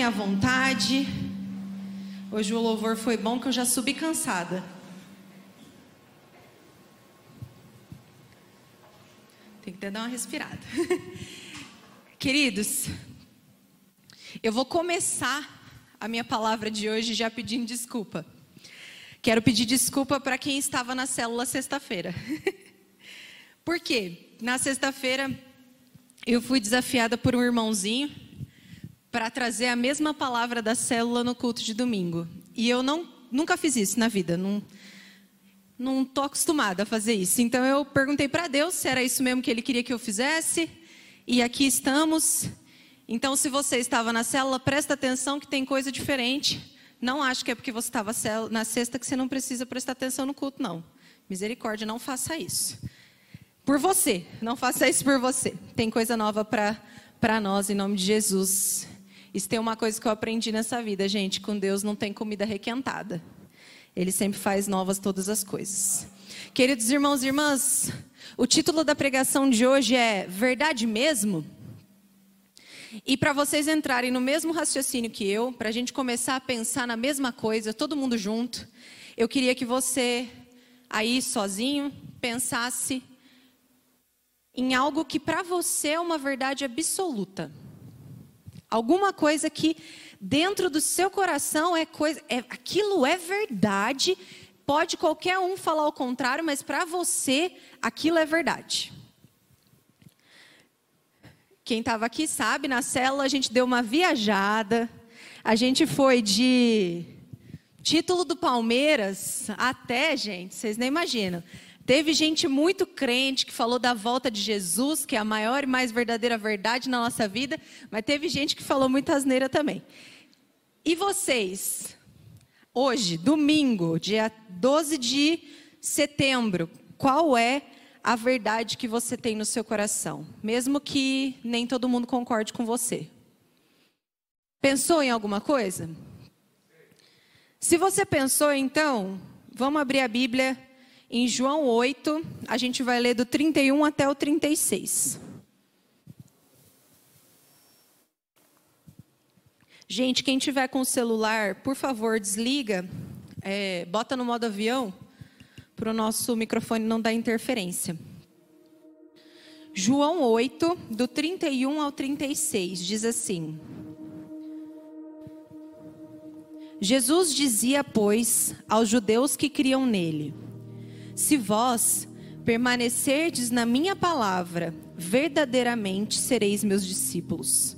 Fiquem à vontade. Hoje o louvor foi bom que eu já subi cansada. Tem que até dar uma respirada. Queridos, eu vou começar a minha palavra de hoje já pedindo desculpa. Quero pedir desculpa para quem estava na célula sexta-feira. Por quê? Na sexta-feira eu fui desafiada por um irmãozinho para trazer a mesma palavra da célula no culto de domingo. E eu não, nunca fiz isso na vida, não não tô acostumada a fazer isso. Então eu perguntei para Deus se era isso mesmo que ele queria que eu fizesse. E aqui estamos. Então se você estava na célula, presta atenção que tem coisa diferente. Não acho que é porque você estava na sexta que você não precisa prestar atenção no culto, não. Misericórdia, não faça isso. Por você, não faça isso por você. Tem coisa nova para nós, em nome de Jesus. Isso tem uma coisa que eu aprendi nessa vida, gente. Com Deus não tem comida requentada. Ele sempre faz novas todas as coisas. Queridos irmãos e irmãs, o título da pregação de hoje é Verdade Mesmo? E para vocês entrarem no mesmo raciocínio que eu, para a gente começar a pensar na mesma coisa, todo mundo junto, eu queria que você, aí sozinho, pensasse em algo que para você é uma verdade absoluta. Alguma coisa que dentro do seu coração é coisa, é, aquilo é verdade. Pode qualquer um falar o contrário, mas para você aquilo é verdade. Quem estava aqui sabe, na célula a gente deu uma viajada. A gente foi de título do Palmeiras até, gente, vocês nem imaginam. Teve gente muito crente que falou da volta de Jesus, que é a maior e mais verdadeira verdade na nossa vida, mas teve gente que falou muita asneira também. E vocês, hoje, domingo, dia 12 de setembro, qual é a verdade que você tem no seu coração, mesmo que nem todo mundo concorde com você. Pensou em alguma coisa? Se você pensou, então, vamos abrir a Bíblia em João 8, a gente vai ler do 31 até o 36. Gente, quem tiver com o celular, por favor, desliga, é, bota no modo avião para o nosso microfone não dar interferência. João 8, do 31 ao 36, diz assim: Jesus dizia, pois, aos judeus que criam nele: Se vós permanecerdes na minha palavra, verdadeiramente sereis meus discípulos,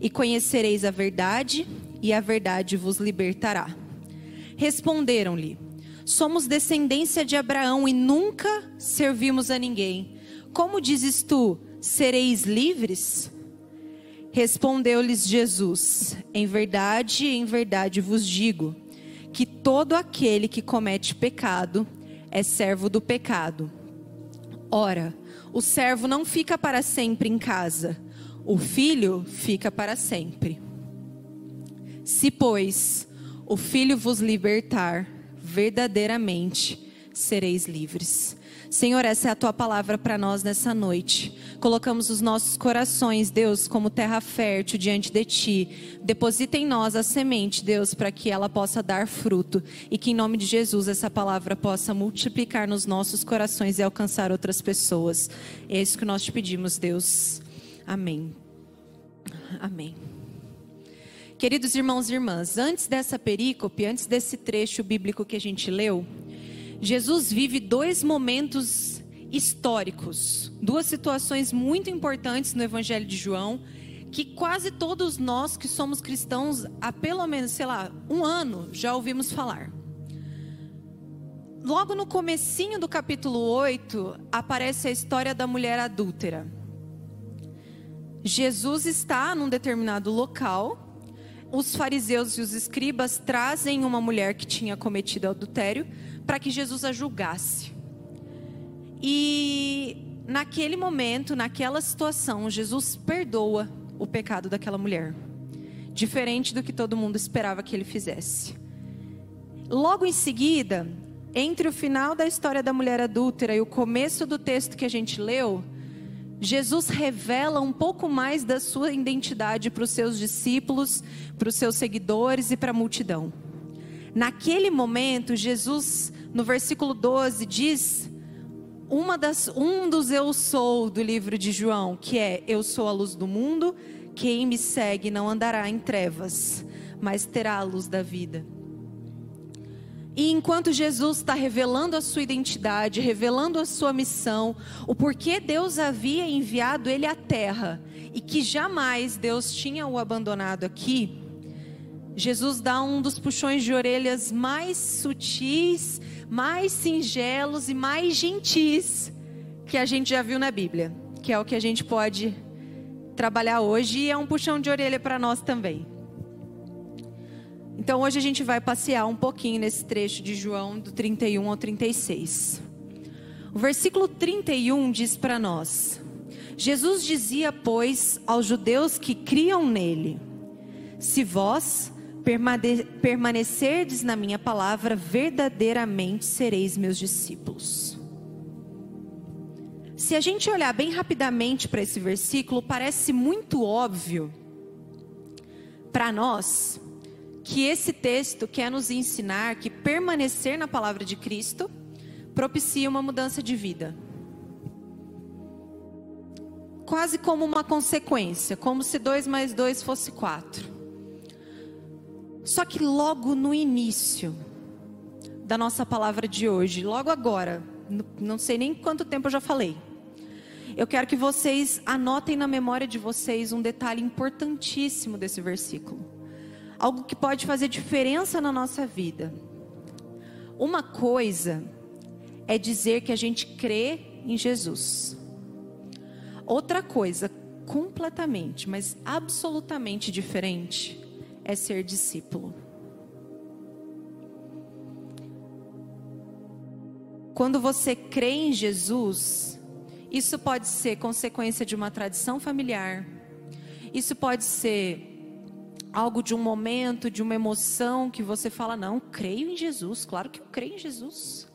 e conhecereis a verdade, e a verdade vos libertará. Responderam-lhe: Somos descendência de Abraão e nunca servimos a ninguém. Como dizes tu, sereis livres? Respondeu-lhes Jesus: Em verdade, em verdade vos digo, que todo aquele que comete pecado é servo do pecado. Ora, o servo não fica para sempre em casa, o filho fica para sempre. Se, pois, o filho vos libertar, verdadeiramente sereis livres. Senhor, essa é a tua palavra para nós nessa noite. Colocamos os nossos corações, Deus, como terra fértil diante de ti. Deposita em nós a semente, Deus, para que ela possa dar fruto e que em nome de Jesus essa palavra possa multiplicar nos nossos corações e alcançar outras pessoas. É isso que nós te pedimos, Deus. Amém. Amém. Queridos irmãos e irmãs, antes dessa perícope, antes desse trecho bíblico que a gente leu, Jesus vive dois momentos históricos, duas situações muito importantes no Evangelho de João, que quase todos nós que somos cristãos há pelo menos, sei lá, um ano já ouvimos falar. Logo no comecinho do capítulo 8, aparece a história da mulher adúltera. Jesus está num determinado local os fariseus e os escribas trazem uma mulher que tinha cometido adultério para que Jesus a julgasse. E naquele momento, naquela situação, Jesus perdoa o pecado daquela mulher, diferente do que todo mundo esperava que ele fizesse. Logo em seguida, entre o final da história da mulher adúltera e o começo do texto que a gente leu, Jesus revela um pouco mais da sua identidade para os seus discípulos, para os seus seguidores e para a multidão. Naquele momento, Jesus, no versículo 12, diz uma das, um dos eu sou do livro de João, que é eu sou a luz do mundo, quem me segue não andará em trevas, mas terá a luz da vida. E enquanto Jesus está revelando a sua identidade, revelando a sua missão, o porquê Deus havia enviado ele à terra e que jamais Deus tinha o abandonado aqui, Jesus dá um dos puxões de orelhas mais sutis, mais singelos e mais gentis que a gente já viu na Bíblia, que é o que a gente pode trabalhar hoje e é um puxão de orelha para nós também. Então hoje a gente vai passear um pouquinho nesse trecho de João do 31 ao 36. O versículo 31 diz para nós: Jesus dizia, pois, aos judeus que criam nele: Se vós permanecerdes na minha palavra, verdadeiramente sereis meus discípulos. Se a gente olhar bem rapidamente para esse versículo, parece muito óbvio para nós que esse texto quer nos ensinar que permanecer na palavra de Cristo propicia uma mudança de vida. Quase como uma consequência, como se dois mais dois fosse quatro. Só que logo no início da nossa palavra de hoje, logo agora, não sei nem quanto tempo eu já falei. Eu quero que vocês anotem na memória de vocês um detalhe importantíssimo desse versículo. Algo que pode fazer diferença na nossa vida. Uma coisa é dizer que a gente crê em Jesus. Outra coisa, completamente, mas absolutamente diferente, é ser discípulo. Quando você crê em Jesus, isso pode ser consequência de uma tradição familiar, isso pode ser algo de um momento, de uma emoção que você fala: Não, creio em Jesus, claro que eu creio em Jesus.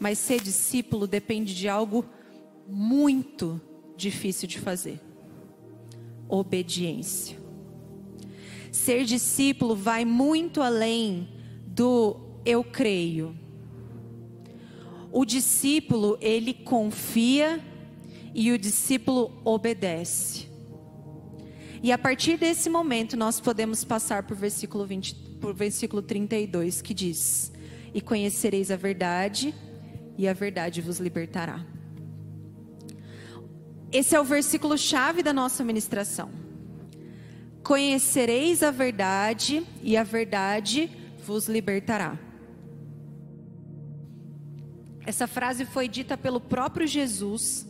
Mas ser discípulo depende de algo muito difícil de fazer: obediência. Ser discípulo vai muito além do eu creio. O discípulo, ele confia e o discípulo obedece. E a partir desse momento nós podemos passar por versículo 20, por versículo 32, que diz: "E conhecereis a verdade, e a verdade vos libertará". Esse é o versículo chave da nossa ministração. Conhecereis a verdade, e a verdade vos libertará. Essa frase foi dita pelo próprio Jesus.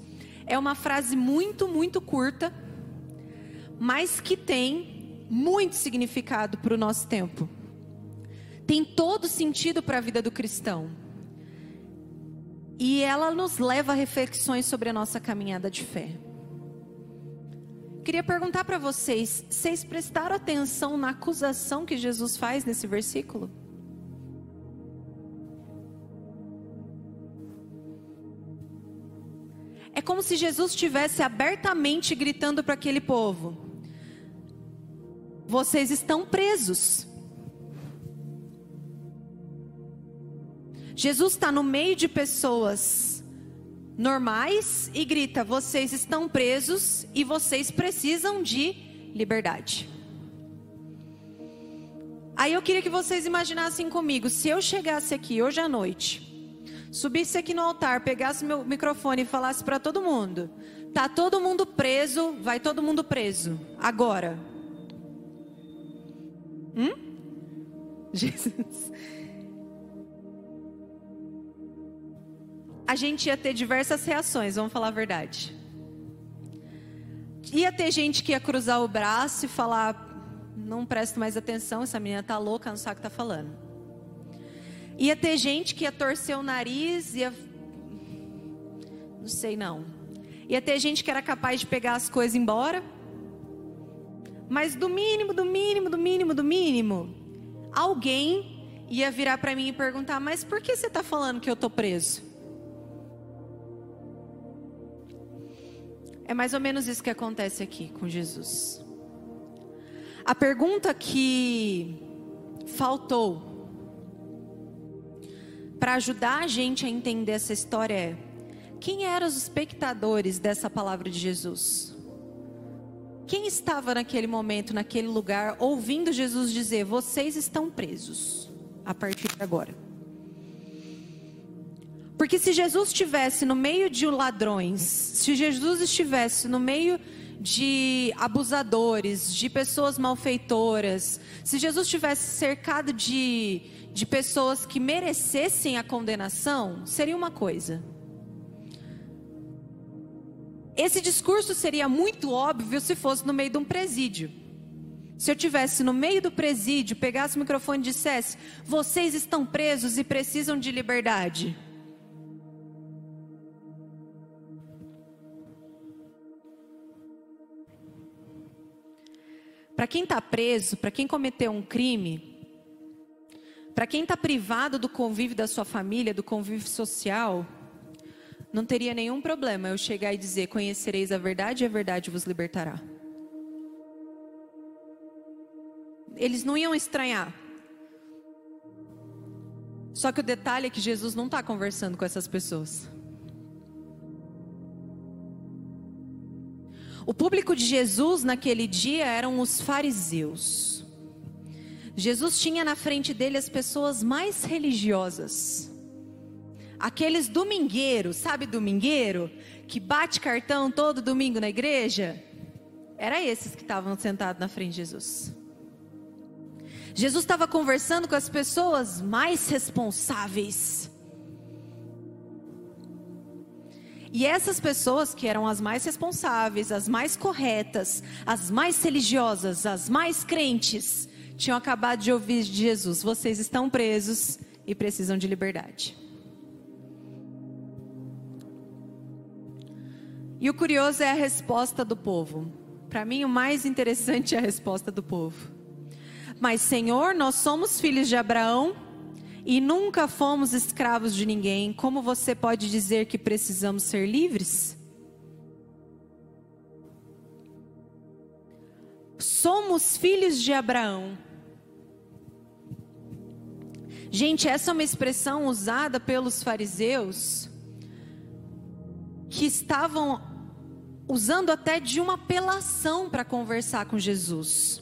É uma frase muito, muito curta, mas que tem muito significado para o nosso tempo. Tem todo sentido para a vida do cristão. E ela nos leva a reflexões sobre a nossa caminhada de fé. Queria perguntar para vocês: vocês prestaram atenção na acusação que Jesus faz nesse versículo? É como se Jesus estivesse abertamente gritando para aquele povo: Vocês estão presos. Jesus está no meio de pessoas normais e grita: vocês estão presos e vocês precisam de liberdade. Aí eu queria que vocês imaginassem comigo, se eu chegasse aqui hoje à noite, subisse aqui no altar, pegasse meu microfone e falasse para todo mundo: tá todo mundo preso, vai todo mundo preso, agora. Hum? Jesus. A gente ia ter diversas reações, vamos falar a verdade. Ia ter gente que ia cruzar o braço e falar: não presto mais atenção, essa menina tá louca, não sabe o que tá falando. Ia ter gente que ia torcer o nariz, ia. Não sei não. Ia ter gente que era capaz de pegar as coisas embora. Mas do mínimo, do mínimo, do mínimo, do mínimo, alguém ia virar para mim e perguntar: Mas por que você está falando que eu estou preso? É mais ou menos isso que acontece aqui com Jesus. A pergunta que faltou para ajudar a gente a entender essa história é: quem eram os espectadores dessa palavra de Jesus? Quem estava naquele momento, naquele lugar, ouvindo Jesus dizer: Vocês estão presos a partir de agora? Porque se Jesus estivesse no meio de ladrões, se Jesus estivesse no meio de abusadores, de pessoas malfeitoras, se Jesus estivesse cercado de, de pessoas que merecessem a condenação, seria uma coisa. Esse discurso seria muito óbvio se fosse no meio de um presídio. Se eu tivesse no meio do presídio, pegasse o microfone e dissesse: "Vocês estão presos e precisam de liberdade". Para quem está preso, para quem cometeu um crime, para quem está privado do convívio da sua família, do convívio social, não teria nenhum problema eu chegar e dizer: Conhecereis a verdade e a verdade vos libertará. Eles não iam estranhar. Só que o detalhe é que Jesus não está conversando com essas pessoas. O público de Jesus naquele dia eram os fariseus. Jesus tinha na frente dele as pessoas mais religiosas Aqueles domingueiros, sabe domingueiro? Que bate cartão todo domingo na igreja? Era esses que estavam sentados na frente de Jesus. Jesus estava conversando com as pessoas mais responsáveis. E essas pessoas que eram as mais responsáveis, as mais corretas, as mais religiosas, as mais crentes, tinham acabado de ouvir de Jesus: vocês estão presos e precisam de liberdade. E o curioso é a resposta do povo. Para mim, o mais interessante é a resposta do povo. Mas, Senhor, nós somos filhos de Abraão e nunca fomos escravos de ninguém. Como você pode dizer que precisamos ser livres? Somos filhos de Abraão. Gente, essa é uma expressão usada pelos fariseus que estavam usando até de uma apelação para conversar com Jesus,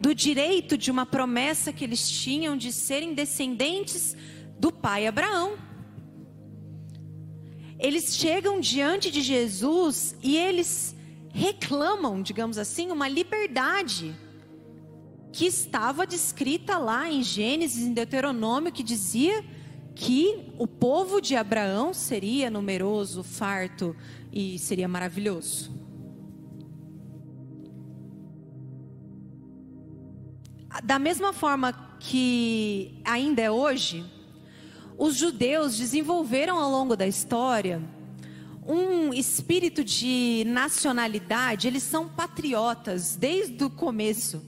do direito de uma promessa que eles tinham de serem descendentes do pai Abraão. Eles chegam diante de Jesus e eles reclamam, digamos assim, uma liberdade que estava descrita lá em Gênesis, em Deuteronômio, que dizia que o povo de Abraão seria numeroso, farto, e seria maravilhoso. Da mesma forma que ainda é hoje, os judeus desenvolveram ao longo da história um espírito de nacionalidade, eles são patriotas desde o começo.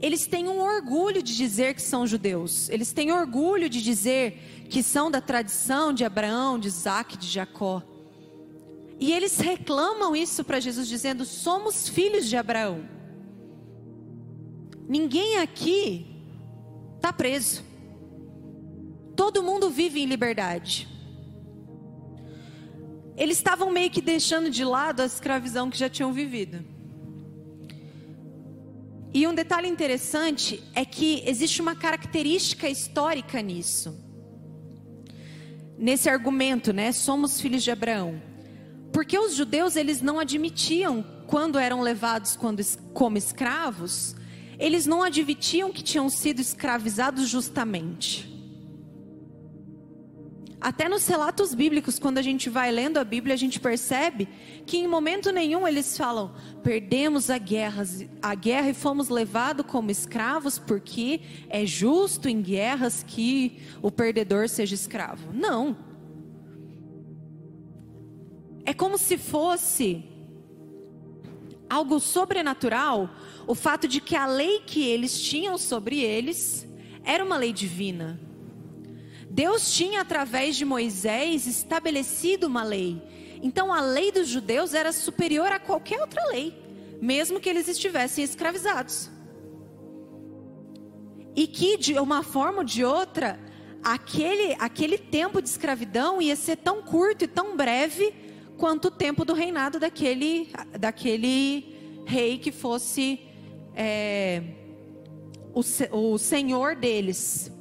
Eles têm um orgulho de dizer que são judeus, eles têm orgulho de dizer que são da tradição de Abraão, de Isaac, de Jacó. E eles reclamam isso para Jesus, dizendo: somos filhos de Abraão. Ninguém aqui está preso. Todo mundo vive em liberdade. Eles estavam meio que deixando de lado a escravidão que já tinham vivido. E um detalhe interessante é que existe uma característica histórica nisso. Nesse argumento, né? Somos filhos de Abraão. Porque os judeus eles não admitiam quando eram levados quando, como escravos, eles não admitiam que tinham sido escravizados justamente. Até nos relatos bíblicos, quando a gente vai lendo a Bíblia, a gente percebe que em momento nenhum eles falam: perdemos a guerra, a guerra e fomos levados como escravos, porque é justo em guerras que o perdedor seja escravo. Não. É como se fosse algo sobrenatural o fato de que a lei que eles tinham sobre eles era uma lei divina. Deus tinha, através de Moisés, estabelecido uma lei. Então a lei dos judeus era superior a qualquer outra lei, mesmo que eles estivessem escravizados. E que de uma forma ou de outra, aquele, aquele tempo de escravidão ia ser tão curto e tão breve quanto o tempo do reinado daquele, daquele rei que fosse é, o, o senhor deles.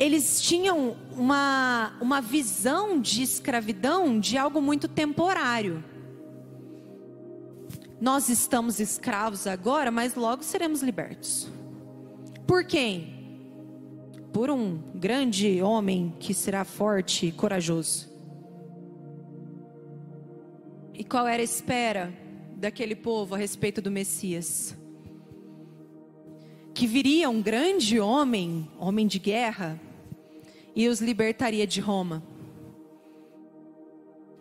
Eles tinham uma, uma visão de escravidão de algo muito temporário. Nós estamos escravos agora, mas logo seremos libertos. Por quem? por um grande homem que será forte e corajoso. E qual era a espera daquele povo a respeito do Messias? Que viria um grande homem, homem de guerra, e os libertaria de Roma.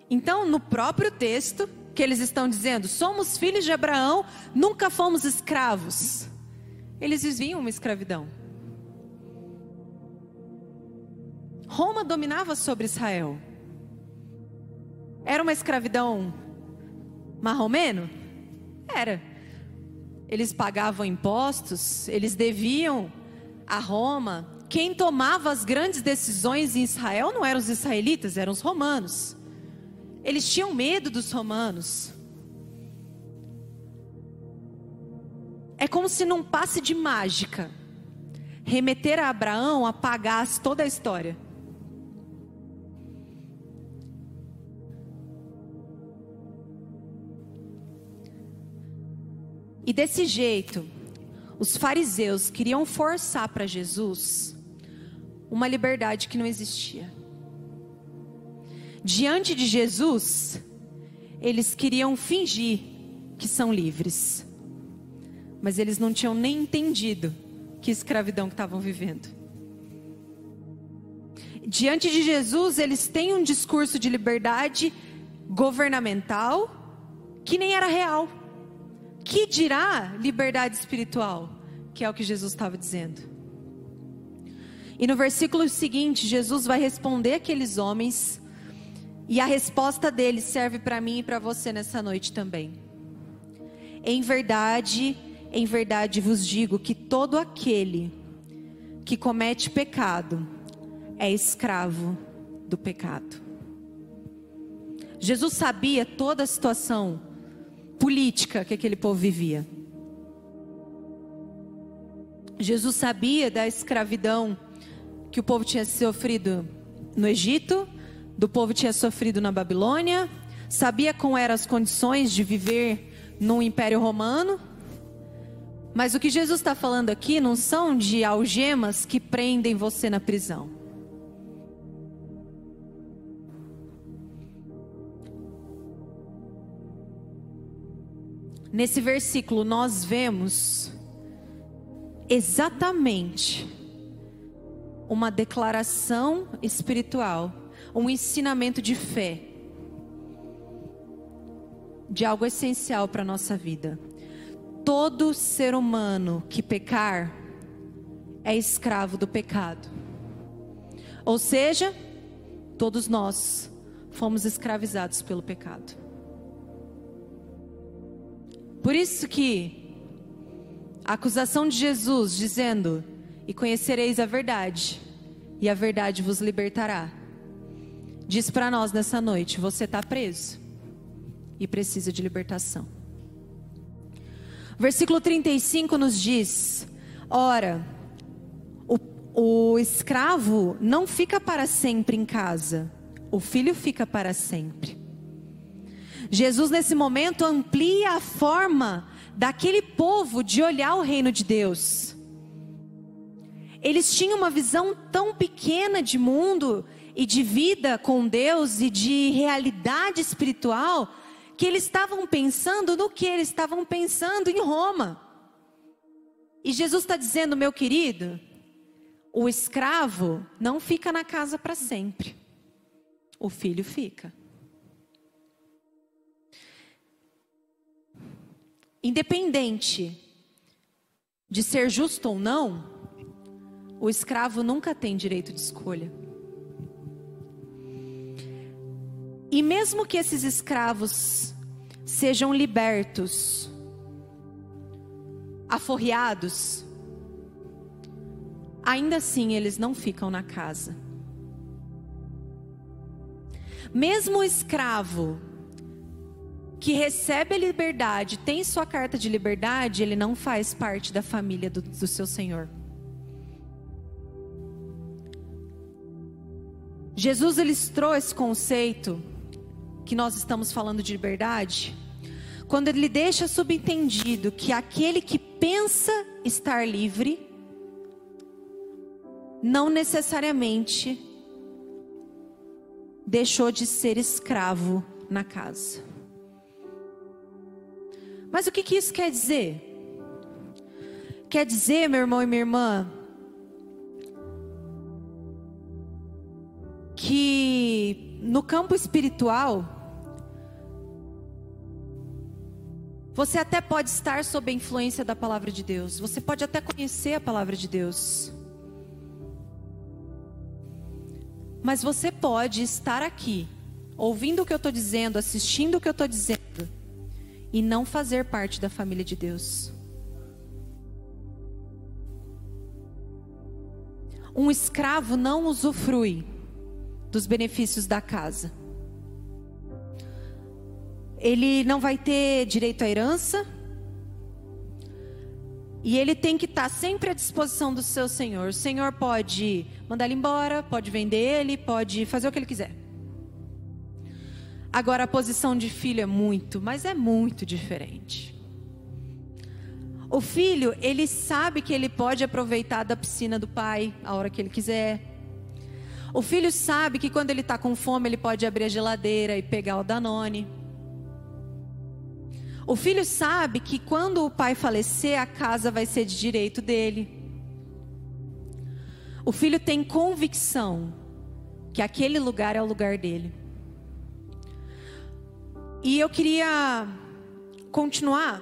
Então, no próprio texto, que eles estão dizendo: somos filhos de Abraão, nunca fomos escravos. Eles viviam uma escravidão. Roma dominava sobre Israel. Era uma escravidão marromeno? Era. Eles pagavam impostos, eles deviam a Roma. Quem tomava as grandes decisões em Israel não eram os israelitas, eram os romanos. Eles tinham medo dos romanos. É como se num passe de mágica remeter a Abraão apagasse toda a história. E desse jeito, os fariseus queriam forçar para Jesus uma liberdade que não existia. Diante de Jesus, eles queriam fingir que são livres, mas eles não tinham nem entendido que escravidão que estavam vivendo. Diante de Jesus, eles têm um discurso de liberdade governamental que nem era real que dirá liberdade espiritual? Que é o que Jesus estava dizendo. E no versículo seguinte, Jesus vai responder aqueles homens, e a resposta deles serve para mim e para você nessa noite também. Em verdade, em verdade vos digo que todo aquele que comete pecado é escravo do pecado. Jesus sabia toda a situação política que aquele povo vivia. Jesus sabia da escravidão que o povo tinha sofrido no Egito, do povo tinha sofrido na Babilônia, sabia como eram as condições de viver no Império Romano. Mas o que Jesus está falando aqui não são de algemas que prendem você na prisão. Nesse versículo nós vemos exatamente uma declaração espiritual, um ensinamento de fé, de algo essencial para a nossa vida. Todo ser humano que pecar é escravo do pecado. Ou seja, todos nós fomos escravizados pelo pecado. Por isso que a acusação de Jesus dizendo: "E conhecereis a verdade, e a verdade vos libertará". Diz para nós nessa noite: você está preso e precisa de libertação. Versículo 35 nos diz: Ora, o, o escravo não fica para sempre em casa, o filho fica para sempre. Jesus, nesse momento, amplia a forma daquele povo de olhar o reino de Deus. Eles tinham uma visão tão pequena de mundo e de vida com Deus e de realidade espiritual que eles estavam pensando no que? Eles estavam pensando em Roma. E Jesus está dizendo, meu querido, o escravo não fica na casa para sempre, o filho fica. Independente de ser justo ou não, o escravo nunca tem direito de escolha. E mesmo que esses escravos sejam libertos, aforreados, ainda assim eles não ficam na casa. Mesmo o escravo que recebe a liberdade, tem sua carta de liberdade, ele não faz parte da família do, do seu senhor. Jesus ilustrou esse conceito que nós estamos falando de liberdade, quando ele deixa subentendido que aquele que pensa estar livre, não necessariamente deixou de ser escravo na casa. Mas o que, que isso quer dizer? Quer dizer, meu irmão e minha irmã, que no campo espiritual, você até pode estar sob a influência da palavra de Deus, você pode até conhecer a palavra de Deus, mas você pode estar aqui, ouvindo o que eu estou dizendo, assistindo o que eu estou dizendo, e não fazer parte da família de Deus. Um escravo não usufrui dos benefícios da casa. Ele não vai ter direito à herança. E ele tem que estar sempre à disposição do seu senhor. O senhor pode mandar ele embora, pode vender ele, pode fazer o que ele quiser. Agora, a posição de filho é muito, mas é muito diferente. O filho, ele sabe que ele pode aproveitar da piscina do pai a hora que ele quiser. O filho sabe que quando ele está com fome, ele pode abrir a geladeira e pegar o Danone. O filho sabe que quando o pai falecer, a casa vai ser de direito dele. O filho tem convicção que aquele lugar é o lugar dele. E eu queria continuar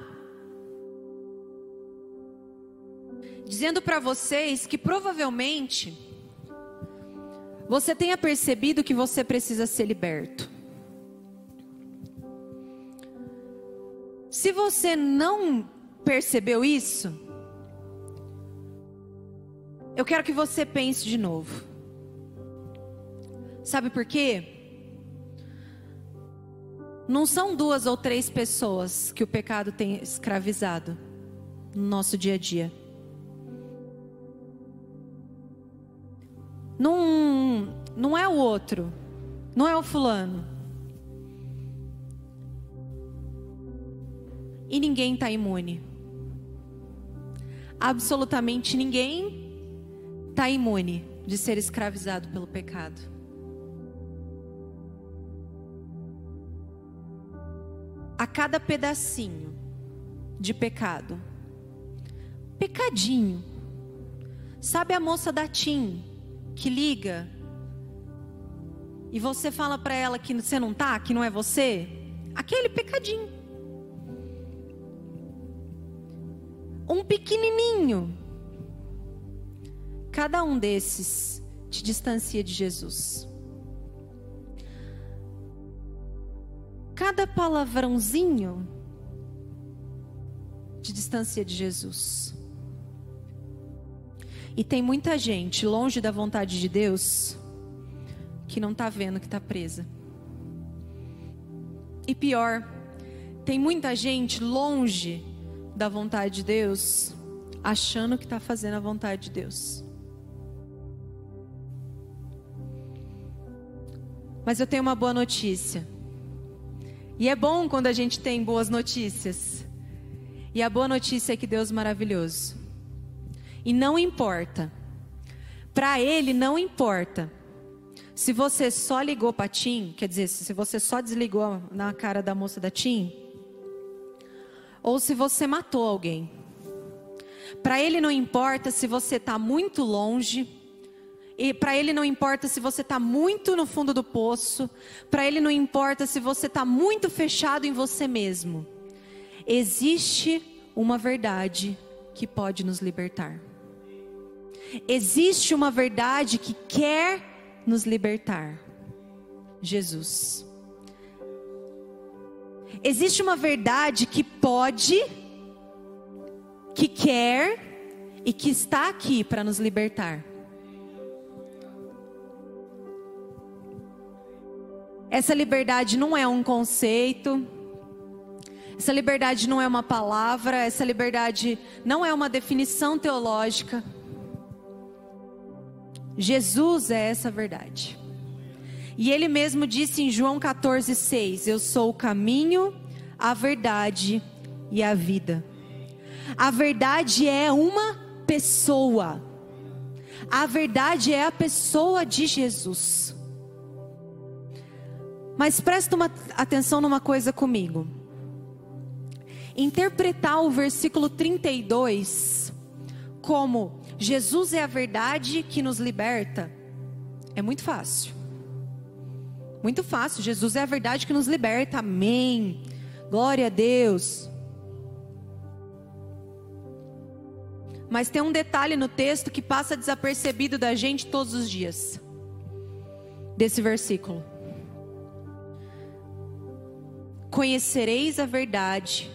dizendo para vocês que provavelmente você tenha percebido que você precisa ser liberto. Se você não percebeu isso, eu quero que você pense de novo. Sabe por quê? Não são duas ou três pessoas que o pecado tem escravizado no nosso dia a dia. Não, não é o outro, não é o fulano. E ninguém está imune. Absolutamente ninguém está imune de ser escravizado pelo pecado. Cada pedacinho de pecado. Pecadinho. Sabe a moça da TIM que liga e você fala para ela que você não tá, que não é você? Aquele pecadinho. Um pequenininho. Cada um desses te distancia de Jesus. Cada palavrãozinho de distância de Jesus. E tem muita gente longe da vontade de Deus que não está vendo que está presa. E pior, tem muita gente longe da vontade de Deus, achando que está fazendo a vontade de Deus. Mas eu tenho uma boa notícia. E é bom quando a gente tem boas notícias. E a boa notícia é que Deus é maravilhoso. E não importa. Para ele não importa. Se você só ligou para Tim, quer dizer, se você só desligou na cara da moça da Tim, ou se você matou alguém. Para ele não importa se você está muito longe e para ele não importa se você está muito no fundo do poço, para ele não importa se você está muito fechado em você mesmo. Existe uma verdade que pode nos libertar. Existe uma verdade que quer nos libertar. Jesus. existe uma verdade que pode, que quer e que está aqui para nos libertar. Essa liberdade não é um conceito, essa liberdade não é uma palavra, essa liberdade não é uma definição teológica. Jesus é essa verdade. E ele mesmo disse em João 14,6: Eu sou o caminho, a verdade e a vida. A verdade é uma pessoa. A verdade é a pessoa de Jesus. Mas presta uma atenção numa coisa comigo. Interpretar o versículo 32 como Jesus é a verdade que nos liberta é muito fácil. Muito fácil. Jesus é a verdade que nos liberta. Amém. Glória a Deus. Mas tem um detalhe no texto que passa desapercebido da gente todos os dias. Desse versículo. Conhecereis a verdade,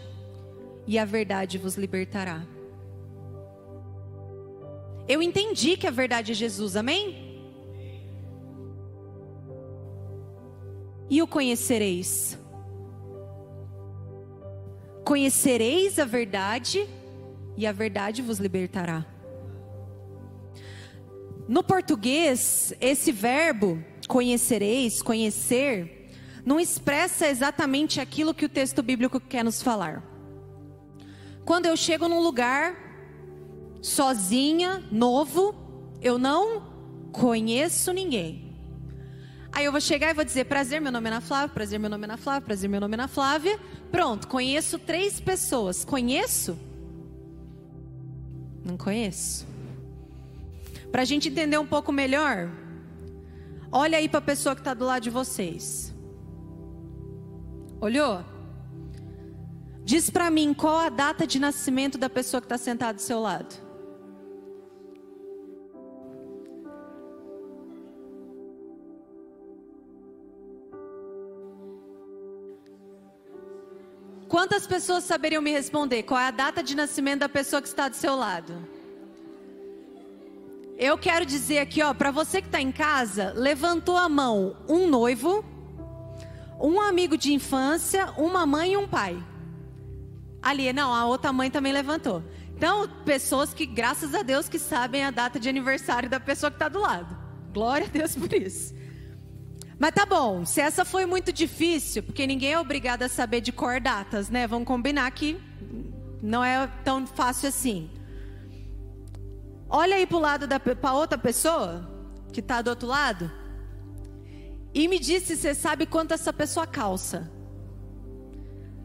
e a verdade vos libertará. Eu entendi que a verdade é Jesus, amém? E o conhecereis? Conhecereis a verdade, e a verdade vos libertará. No português, esse verbo, conhecereis, conhecer, não expressa exatamente aquilo que o texto bíblico quer nos falar. Quando eu chego num lugar sozinha, novo, eu não conheço ninguém. Aí eu vou chegar e vou dizer: prazer, meu nome é Ana Flávia, prazer, meu nome é Ana Flávia, prazer, meu nome é Ana Flávia. Pronto, conheço três pessoas. Conheço? Não conheço. Para a gente entender um pouco melhor, olha aí para a pessoa que está do lado de vocês. Olhou? Diz para mim qual a data de nascimento da pessoa que está sentada do seu lado. Quantas pessoas saberiam me responder qual é a data de nascimento da pessoa que está do seu lado? Eu quero dizer aqui, ó, para você que está em casa, levantou a mão um noivo, um amigo de infância, uma mãe e um pai. Ali, não, a outra mãe também levantou. Então, pessoas que, graças a Deus, que sabem a data de aniversário da pessoa que está do lado. Glória a Deus por isso. Mas tá bom, se essa foi muito difícil, porque ninguém é obrigado a saber de cor datas, né? Vamos combinar que não é tão fácil assim. Olha aí para o lado da pra outra pessoa que está do outro lado e me diz se você sabe quanto essa pessoa calça.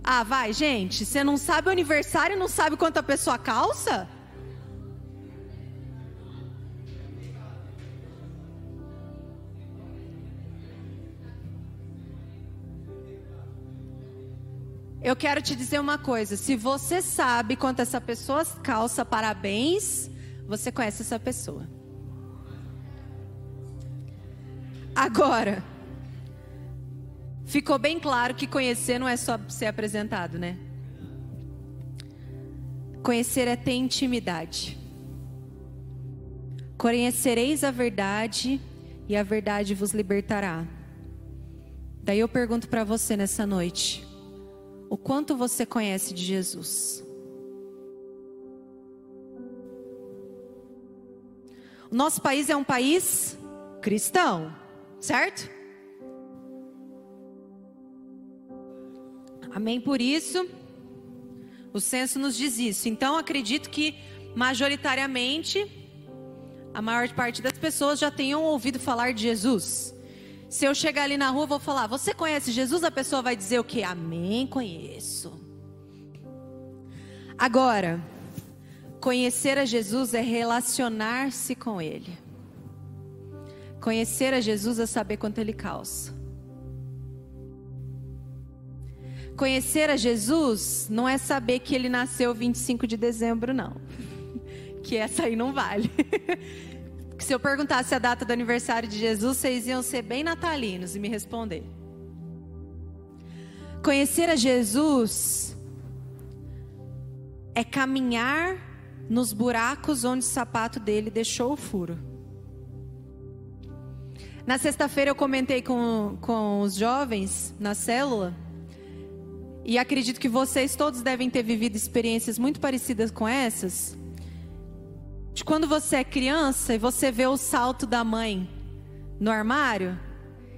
Ah, vai, gente. Você não sabe o aniversário não sabe quanto a pessoa calça? Eu quero te dizer uma coisa: se você sabe quanto essa pessoa calça, parabéns, você conhece essa pessoa. Agora, Ficou bem claro que conhecer não é só ser apresentado, né? Conhecer é ter intimidade. Conhecereis a verdade e a verdade vos libertará. Daí eu pergunto para você nessa noite: o quanto você conhece de Jesus? O nosso país é um país cristão, certo? Amém? Por isso, o censo nos diz isso. Então, acredito que, majoritariamente, a maior parte das pessoas já tenham ouvido falar de Jesus. Se eu chegar ali na rua, vou falar: Você conhece Jesus? A pessoa vai dizer o que? Amém, conheço. Agora, conhecer a Jesus é relacionar-se com Ele. Conhecer a Jesus é saber quanto Ele calça. Conhecer a Jesus não é saber que ele nasceu 25 de dezembro, não. Que essa aí não vale. Se eu perguntasse a data do aniversário de Jesus, vocês iam ser bem natalinos e me responder. Conhecer a Jesus é caminhar nos buracos onde o sapato dele deixou o furo. Na sexta-feira eu comentei com, com os jovens na célula, e acredito que vocês todos devem ter vivido experiências muito parecidas com essas. De quando você é criança e você vê o salto da mãe no armário,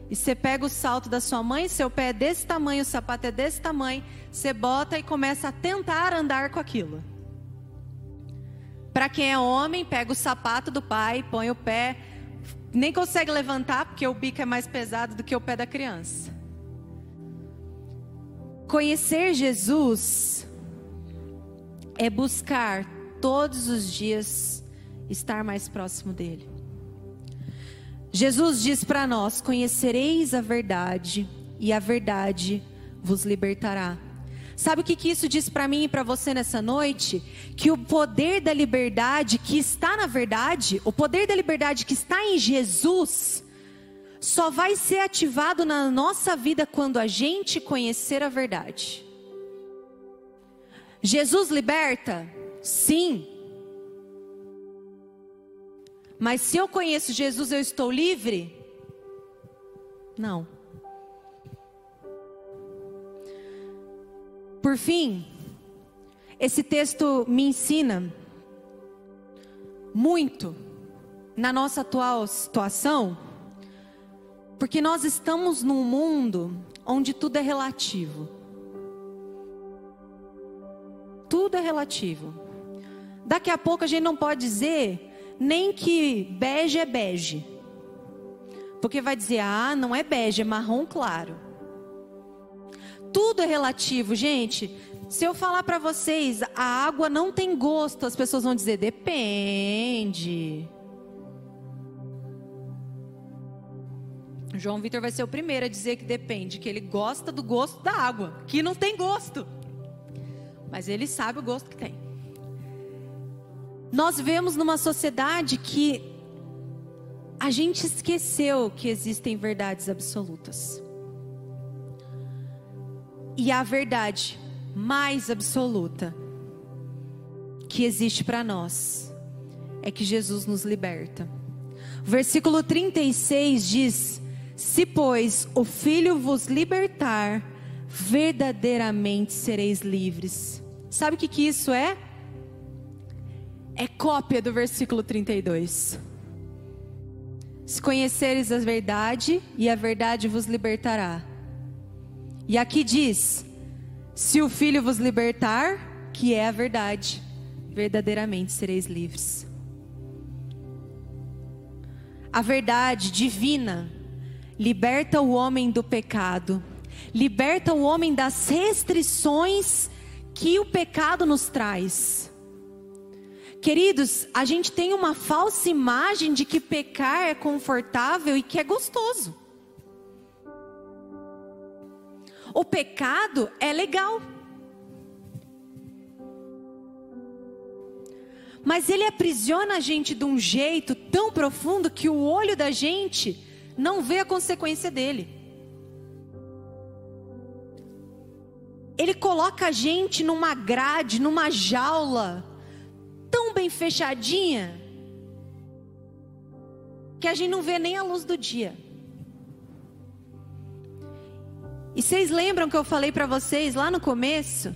e você pega o salto da sua mãe, seu pé é desse tamanho, o sapato é desse tamanho, você bota e começa a tentar andar com aquilo. Para quem é homem, pega o sapato do pai, põe o pé, nem consegue levantar porque o bico é mais pesado do que o pé da criança. Conhecer Jesus é buscar todos os dias estar mais próximo dele. Jesus diz para nós: Conhecereis a verdade, e a verdade vos libertará. Sabe o que, que isso diz para mim e para você nessa noite? Que o poder da liberdade que está na verdade, o poder da liberdade que está em Jesus, só vai ser ativado na nossa vida quando a gente conhecer a verdade. Jesus liberta? Sim. Mas se eu conheço Jesus, eu estou livre? Não. Por fim, esse texto me ensina muito na nossa atual situação, porque nós estamos num mundo onde tudo é relativo. Tudo é relativo. Daqui a pouco a gente não pode dizer nem que bege é bege. Porque vai dizer, ah, não é bege, é marrom claro. Tudo é relativo, gente. Se eu falar para vocês, a água não tem gosto, as pessoas vão dizer, depende. João Vitor vai ser o primeiro a dizer que depende, que ele gosta do gosto da água, que não tem gosto. Mas ele sabe o gosto que tem. Nós vemos numa sociedade que a gente esqueceu que existem verdades absolutas. E a verdade mais absoluta que existe para nós é que Jesus nos liberta. Versículo 36 diz: Se, pois, o Filho vos libertar, verdadeiramente sereis livres. Sabe o que, que isso é? é cópia do versículo 32. Se conheceres a verdade, e a verdade vos libertará. E aqui diz: se o Filho vos libertar, que é a verdade, verdadeiramente sereis livres. A verdade divina liberta o homem do pecado, liberta o homem das restrições que o pecado nos traz. Queridos, a gente tem uma falsa imagem de que pecar é confortável e que é gostoso. O pecado é legal. Mas ele aprisiona a gente de um jeito tão profundo que o olho da gente não vê a consequência dele. Ele coloca a gente numa grade, numa jaula tão bem fechadinha que a gente não vê nem a luz do dia. E vocês lembram que eu falei para vocês lá no começo?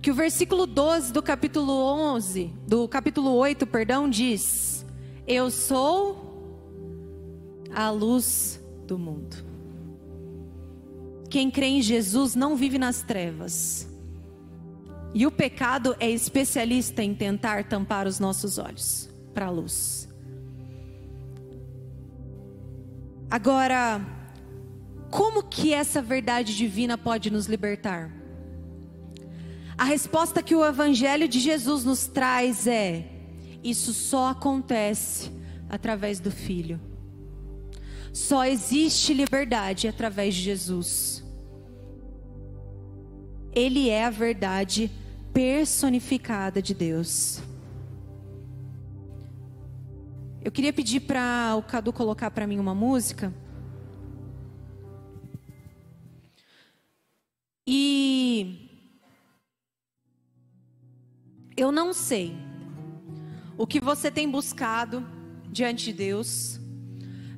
Que o versículo 12 do capítulo 11, do capítulo 8, perdão, diz: Eu sou a luz do mundo. Quem crê em Jesus não vive nas trevas. E o pecado é especialista em tentar tampar os nossos olhos para a luz. Agora, como que essa verdade divina pode nos libertar? A resposta que o Evangelho de Jesus nos traz é: isso só acontece através do Filho. Só existe liberdade através de Jesus. Ele é a verdade personificada de Deus. Eu queria pedir para o Cadu colocar para mim uma música. E eu não sei o que você tem buscado diante de Deus.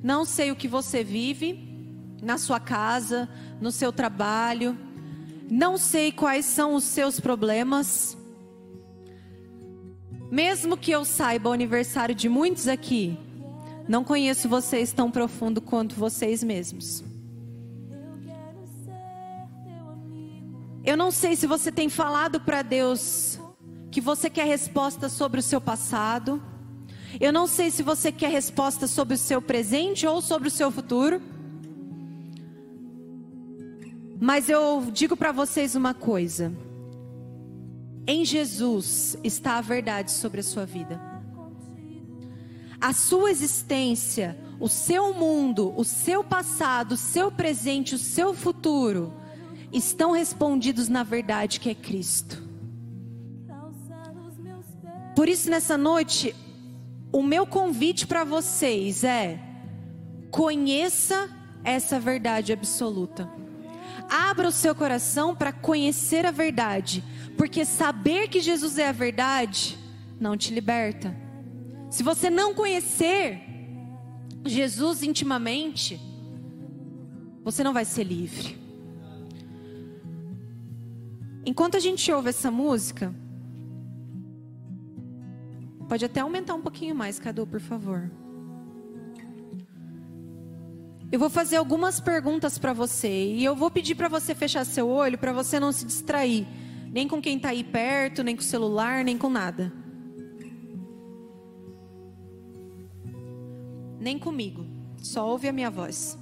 Não sei o que você vive na sua casa, no seu trabalho. Não sei quais são os seus problemas. Mesmo que eu saiba o aniversário de muitos aqui, não conheço vocês tão profundo quanto vocês mesmos. Eu não sei se você tem falado para Deus que você quer resposta sobre o seu passado. Eu não sei se você quer resposta sobre o seu presente ou sobre o seu futuro. Mas eu digo para vocês uma coisa. Em Jesus está a verdade sobre a sua vida. A sua existência, o seu mundo, o seu passado, o seu presente, o seu futuro estão respondidos na verdade que é Cristo. Por isso, nessa noite, o meu convite para vocês é: conheça essa verdade absoluta. Abra o seu coração para conhecer a verdade, porque saber que Jesus é a verdade não te liberta. Se você não conhecer Jesus intimamente, você não vai ser livre. Enquanto a gente ouve essa música, pode até aumentar um pouquinho mais, Cadu, por favor. Eu vou fazer algumas perguntas para você e eu vou pedir para você fechar seu olho para você não se distrair, nem com quem está aí perto, nem com o celular, nem com nada. Nem comigo. Só ouve a minha voz.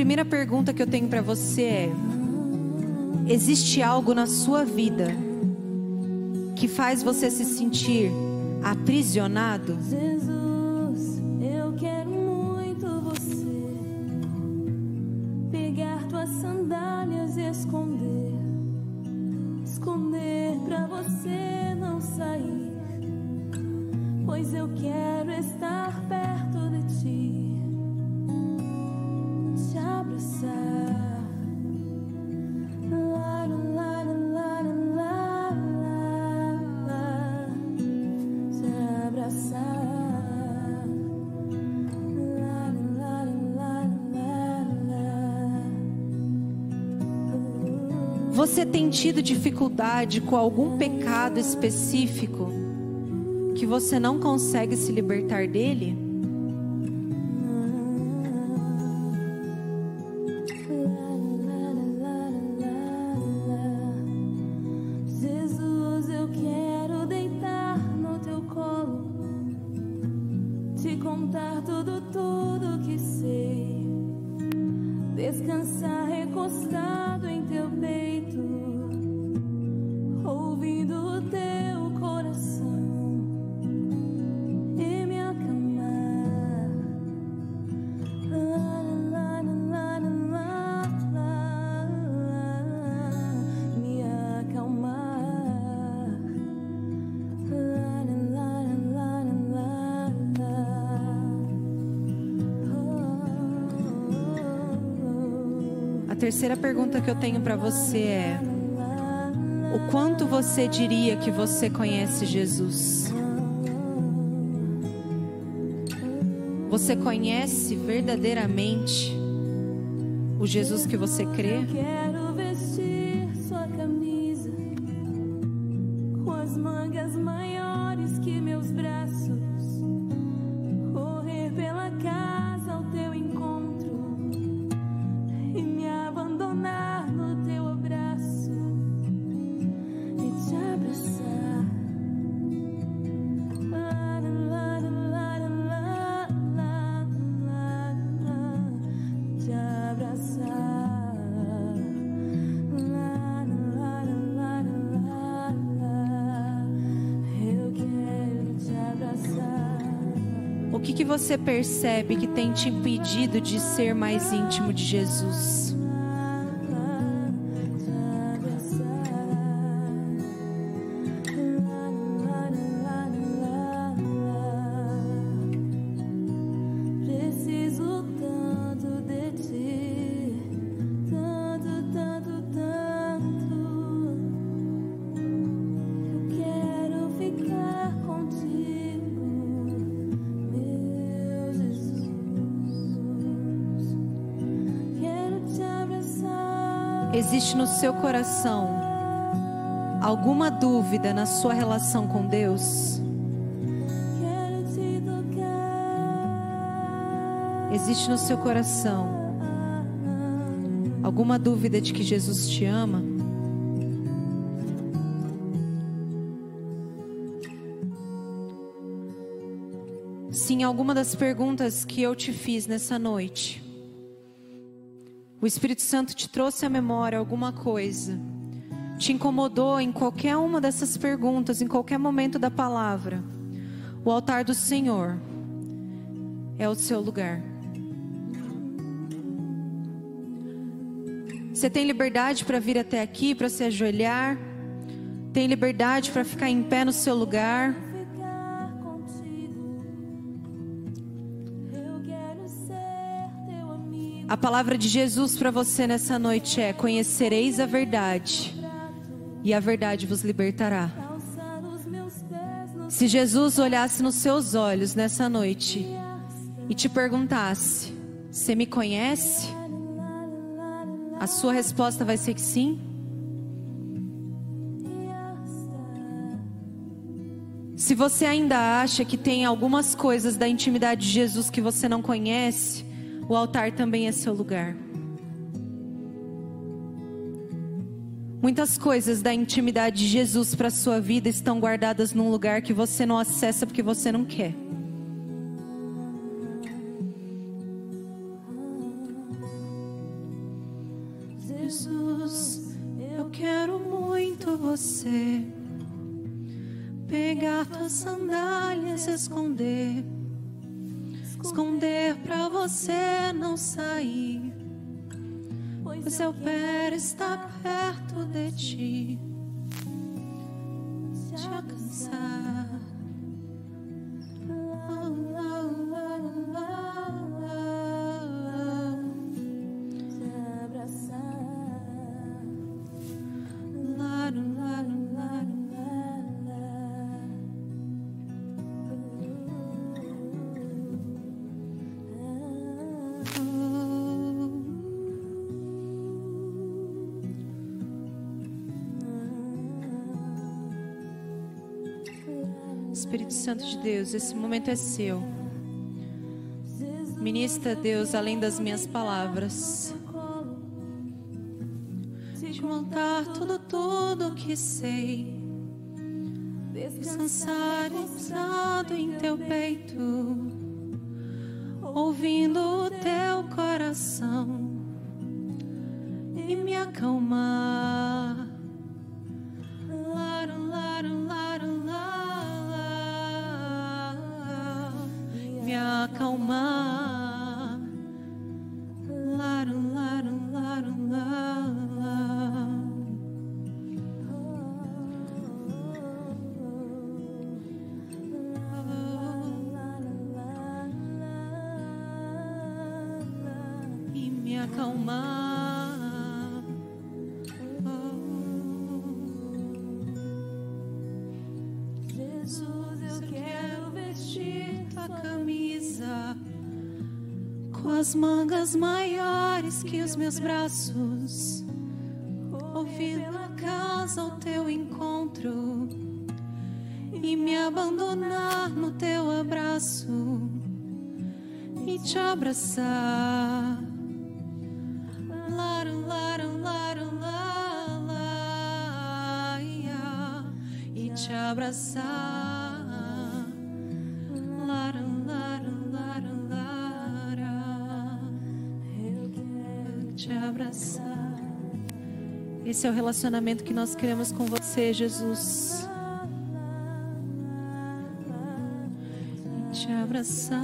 Primeira pergunta que eu tenho para você é: existe algo na sua vida que faz você se sentir aprisionado? Tido dificuldade com algum pecado específico que você não consegue se libertar dele? Pergunta que eu tenho para você é: o quanto você diria que você conhece Jesus? Você conhece verdadeiramente o Jesus que você crê? O que, que você percebe que tem te impedido de ser mais íntimo de Jesus? No seu coração alguma dúvida na sua relação com Deus? Existe no seu coração alguma dúvida de que Jesus te ama? Sim, alguma das perguntas que eu te fiz nessa noite. O Espírito Santo te trouxe à memória alguma coisa, te incomodou em qualquer uma dessas perguntas, em qualquer momento da palavra. O altar do Senhor é o seu lugar. Você tem liberdade para vir até aqui, para se ajoelhar. Tem liberdade para ficar em pé no seu lugar. A palavra de Jesus para você nessa noite é: Conhecereis a verdade, e a verdade vos libertará. Se Jesus olhasse nos seus olhos nessa noite e te perguntasse: Você me conhece? A sua resposta vai ser que sim. Se você ainda acha que tem algumas coisas da intimidade de Jesus que você não conhece, o altar também é seu lugar. Muitas coisas da intimidade de Jesus para sua vida estão guardadas num lugar que você não acessa porque você não quer. Jesus, eu quero muito você. Pegar tuas sandálias, esconder. Esconder pra você não sair. Pois eu quero estar perto de ti. Te alcançar. Espírito Santo de Deus, esse momento é seu. Ministra, Deus, além das minhas palavras. De montar tudo, tudo que sei. Descansar em teu peito. Ouvindo o teu coração. Maiores que os meus braços. Ouvir pela casa ao teu encontro e me abandonar no teu abraço e te abraçar. Laru, lá, lá, ia, e te abraçar. Esse é o relacionamento que nós queremos com você, Jesus. E te abraçar.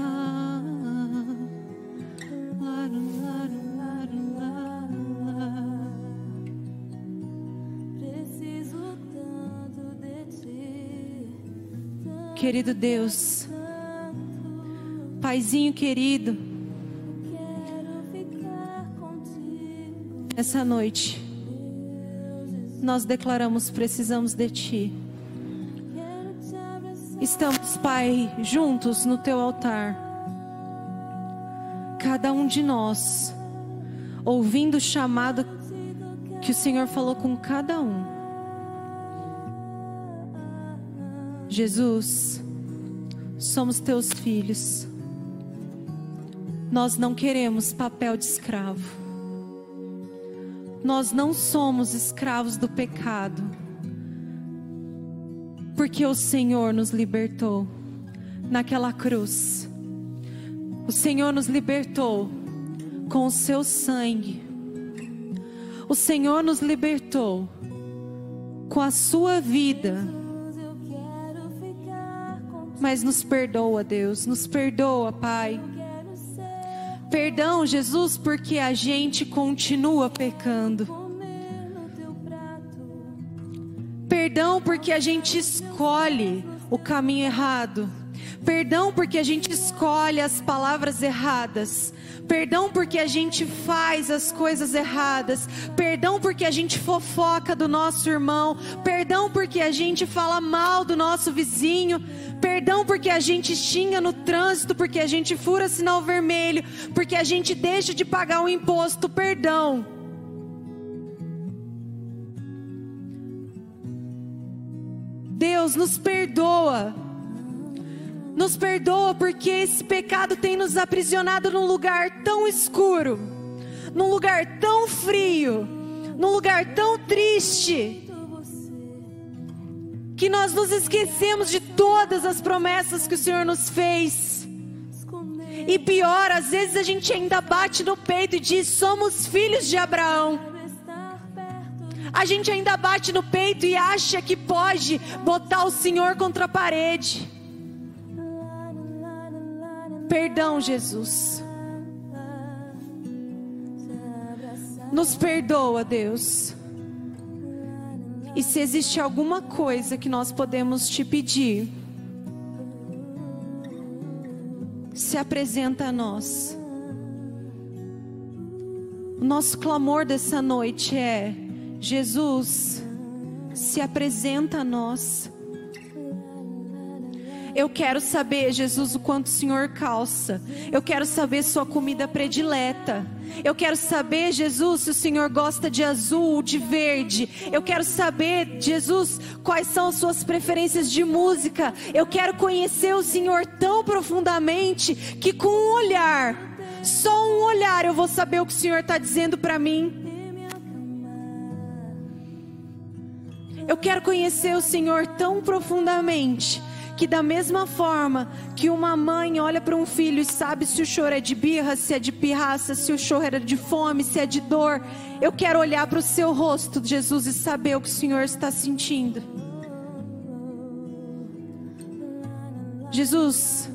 Querido Deus, Paizinho querido, Quero ficar contigo. essa noite nós declaramos precisamos de Ti. Estamos, Pai, juntos no Teu altar. Cada um de nós, ouvindo o chamado que o Senhor falou com cada um. Jesus, somos Teus filhos. Nós não queremos papel de escravo. Nós não somos escravos do pecado. Porque o Senhor nos libertou naquela cruz. O Senhor nos libertou com o seu sangue. O Senhor nos libertou com a sua vida. Mas nos perdoa, Deus, nos perdoa, Pai. Perdão, Jesus, porque a gente continua pecando. Perdão porque a gente escolhe o caminho errado. Perdão porque a gente escolhe as palavras erradas. Perdão porque a gente faz as coisas erradas. Perdão porque a gente fofoca do nosso irmão. Perdão porque a gente fala mal do nosso vizinho. Perdão porque a gente xinga no trânsito, porque a gente fura sinal vermelho, porque a gente deixa de pagar o imposto. Perdão. Deus nos perdoa. Nos perdoa porque esse pecado tem nos aprisionado num lugar tão escuro, num lugar tão frio, num lugar tão triste, que nós nos esquecemos de todas as promessas que o Senhor nos fez. E pior, às vezes a gente ainda bate no peito e diz: somos filhos de Abraão. A gente ainda bate no peito e acha que pode botar o Senhor contra a parede. Perdão, Jesus. Nos perdoa, Deus. E se existe alguma coisa que nós podemos te pedir, se apresenta a nós. O nosso clamor dessa noite é: Jesus, se apresenta a nós. Eu quero saber, Jesus, o quanto o Senhor calça. Eu quero saber sua comida predileta. Eu quero saber, Jesus, se o Senhor gosta de azul, de verde. Eu quero saber, Jesus, quais são as suas preferências de música. Eu quero conhecer o Senhor tão profundamente que com um olhar, só um olhar, eu vou saber o que o Senhor está dizendo para mim. Eu quero conhecer o Senhor tão profundamente que da mesma forma que uma mãe olha para um filho e sabe se o choro é de birra, se é de pirraça, se o choro é de fome, se é de dor, eu quero olhar para o seu rosto, Jesus, e saber o que o Senhor está sentindo. Jesus,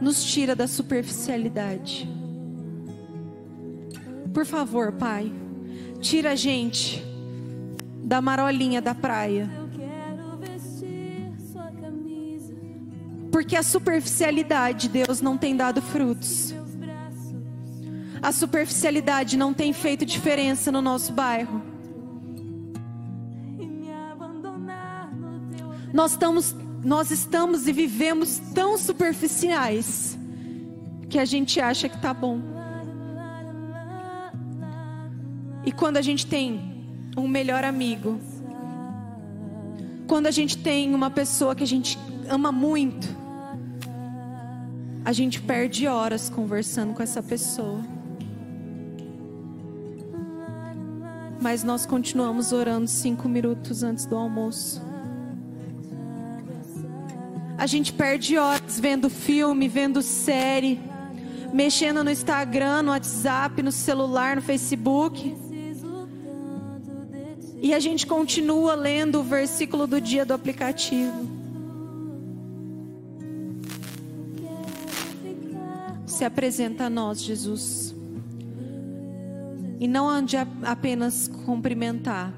nos tira da superficialidade. Por favor, Pai, tira a gente da marolinha da praia. Porque a superficialidade, Deus, não tem dado frutos. A superficialidade não tem feito diferença no nosso bairro. Nós estamos, nós estamos e vivemos tão superficiais que a gente acha que tá bom. E quando a gente tem um melhor amigo, quando a gente tem uma pessoa que a gente ama muito, a gente perde horas conversando com essa pessoa. Mas nós continuamos orando cinco minutos antes do almoço. A gente perde horas vendo filme, vendo série, mexendo no Instagram, no WhatsApp, no celular, no Facebook. E a gente continua lendo o versículo do dia do aplicativo. Se apresenta a nós, Jesus. E não ande apenas cumprimentar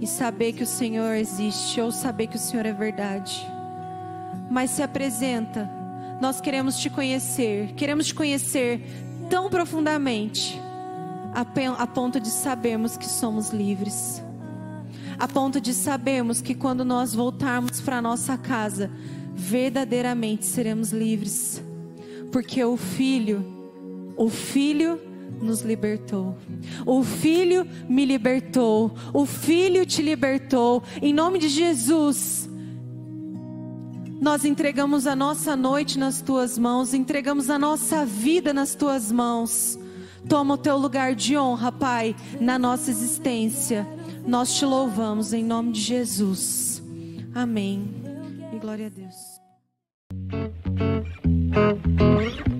e saber que o Senhor existe ou saber que o Senhor é verdade. Mas se apresenta. Nós queremos te conhecer, queremos te conhecer tão profundamente a ponto de sabermos que somos livres. A ponto de sabermos que quando nós voltarmos para nossa casa, verdadeiramente seremos livres. Porque o Filho, o Filho nos libertou. O Filho me libertou. O Filho te libertou. Em nome de Jesus. Nós entregamos a nossa noite nas tuas mãos, entregamos a nossa vida nas tuas mãos. Toma o teu lugar de honra, Pai, na nossa existência. Nós te louvamos em nome de Jesus. Amém. E glória a Deus. Música